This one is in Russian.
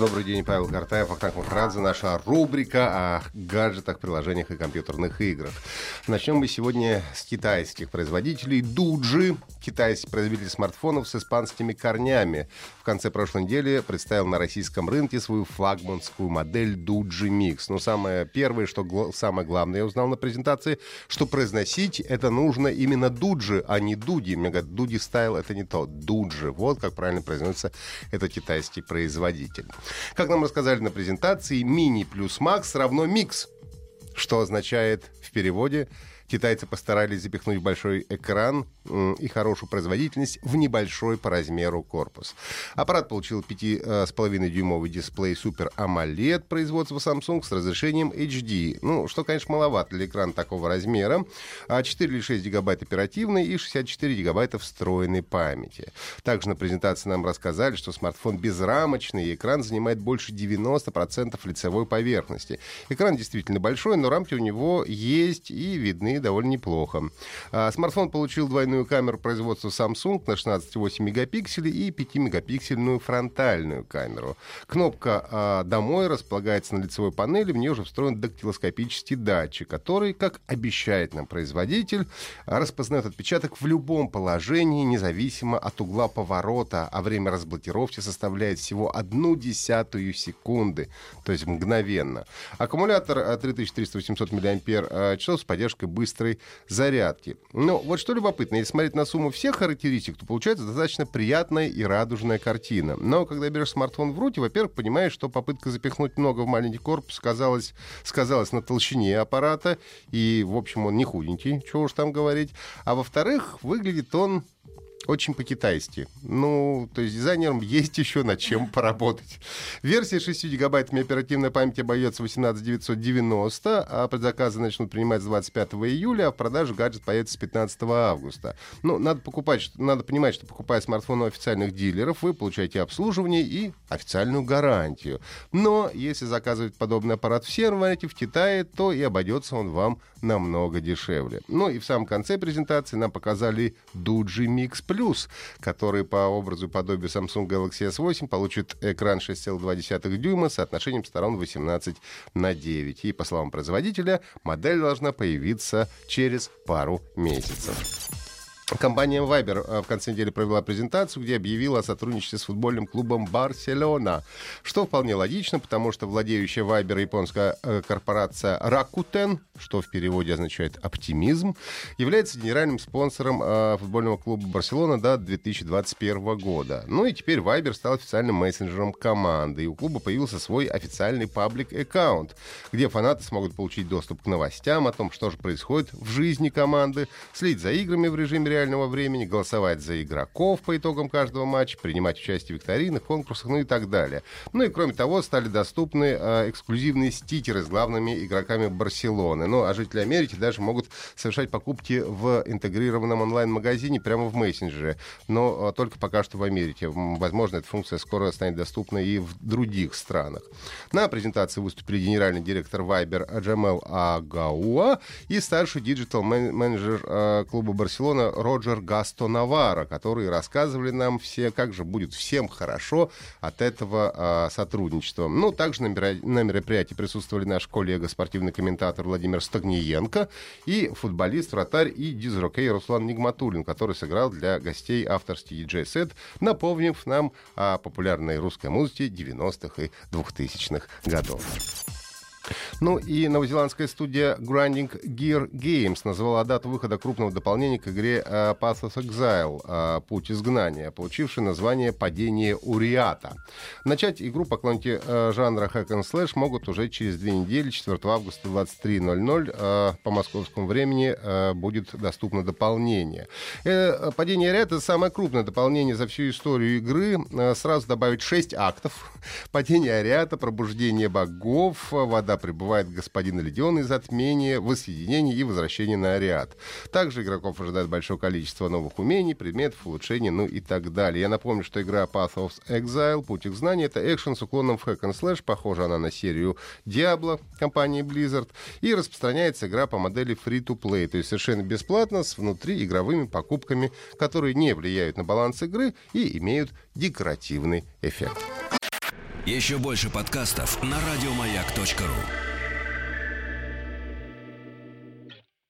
Добрый день, Павел Картаев, Ахтанг Махарадзе. Наша рубрика о гаджетах, приложениях и компьютерных играх. Начнем мы сегодня с китайских производителей. Дуджи, китайский производитель смартфонов с испанскими корнями. В конце прошлой недели представил на российском рынке свою флагманскую модель Doogee Mix. Но самое первое, что гл- самое главное, я узнал на презентации, что произносить это нужно именно Doogee, а не Дуди. Мне говорят, Дуди style это не то. Doogee. Вот как правильно произносится этот китайский производитель. Как нам рассказали на презентации, мини плюс макс равно микс, что означает в переводе Китайцы постарались запихнуть большой экран и хорошую производительность в небольшой по размеру корпус. Аппарат получил 5,5-дюймовый дисплей Super AMOLED производства Samsung с разрешением HD. Ну, что, конечно, маловато для экрана такого размера. А 4 или 6 гигабайт оперативной и 64 гигабайта встроенной памяти. Также на презентации нам рассказали, что смартфон безрамочный, и экран занимает больше 90% лицевой поверхности. Экран действительно большой, но рамки у него есть и видны довольно неплохо. А, смартфон получил двойную камеру производства Samsung на 16,8 мегапикселей и 5-мегапиксельную фронтальную камеру. Кнопка а, «Домой» располагается на лицевой панели, в нее уже встроен дактилоскопический датчик, который, как обещает нам производитель, распознает отпечаток в любом положении, независимо от угла поворота, а время разблокировки составляет всего одну десятую секунды, то есть мгновенно. Аккумулятор а, 3300-800 мАч с поддержкой быстрой зарядки. Но вот что любопытно, если смотреть на сумму всех характеристик, то получается достаточно приятная и радужная картина. Но когда берешь смартфон в руки, во-первых, понимаешь, что попытка запихнуть много в маленький корпус сказалась, сказалась на толщине аппарата, и, в общем, он не худенький, чего уж там говорить. А во-вторых, выглядит он очень по-китайски. Ну, то есть дизайнерам есть еще над чем поработать. Версия 6 гигабайтами оперативной памяти обойдется 18 990, а предзаказы начнут принимать с 25 июля, а в продаже гаджет появится с 15 августа. Ну, надо покупать, надо понимать, что покупая смартфон у официальных дилеров, вы получаете обслуживание и официальную гарантию. Но если заказывать подобный аппарат в сервете в Китае, то и обойдется он вам намного дешевле. Ну и в самом конце презентации нам показали Duji Mix Plus, который по образу и подобию Samsung Galaxy S8 получит экран 6,2 дюйма с соотношением сторон 18 на 9. И, по словам производителя, модель должна появиться через пару месяцев. Компания Viber э, в конце недели провела презентацию, где объявила о сотрудничестве с футбольным клубом Барселона. Что вполне логично, потому что владеющая Viber японская э, корпорация Rakuten, что в переводе означает оптимизм, является генеральным спонсором э, футбольного клуба Барселона до 2021 года. Ну и теперь Viber стал официальным мессенджером команды, и у клуба появился свой официальный паблик-аккаунт, где фанаты смогут получить доступ к новостям о том, что же происходит в жизни команды, следить за играми в режиме реального времени, голосовать за игроков по итогам каждого матча, принимать участие в викторинах, конкурсах, ну и так далее. Ну и кроме того, стали доступны э, эксклюзивные стикеры с главными игроками Барселоны. Ну а жители Америки даже могут совершать покупки в интегрированном онлайн-магазине прямо в мессенджере. Но э, только пока что в Америке. Возможно, эта функция скоро станет доступна и в других странах. На презентации выступили генеральный директор Viber Джамел Агауа и старший digital-менеджер э, клуба Барселона Роджер Гасто Навара, которые рассказывали нам все, как же будет всем хорошо от этого э, сотрудничества. Ну, также на, мероприятии присутствовали наш коллега, спортивный комментатор Владимир Стагниенко и футболист, вратарь и дизрокей Руслан Нигматуллин, который сыграл для гостей авторский диджей-сет, напомнив нам о популярной русской музыке 90-х и 2000-х годов. Ну и новозеландская студия Grinding Gear Games назвала дату выхода крупного дополнения к игре э, Path of Exile э, «Путь изгнания», получившей название «Падение Уриата». Начать игру поклонники э, жанра Hack and Slash могут уже через две недели, 4 августа 23.00 э, по московскому времени будет доступно дополнение. «Падение Уриата» — это самое крупное дополнение за всю историю игры. Сразу добавить 6 актов. «Падение Ариата», «Пробуждение богов», «Вода пребывания», убивает господина Легиона и затмение, воссоединение и возвращение на Ариад. Также игроков ожидает большое количество новых умений, предметов, улучшений, ну и так далее. Я напомню, что игра Path of Exile, Путь их знаний, это экшен с уклоном в hack and slash, похожа она на серию Diablo компании Blizzard, и распространяется игра по модели free-to-play, то есть совершенно бесплатно, с внутриигровыми покупками, которые не влияют на баланс игры и имеют декоративный эффект. Еще больше подкастов на радиомаяк.ру.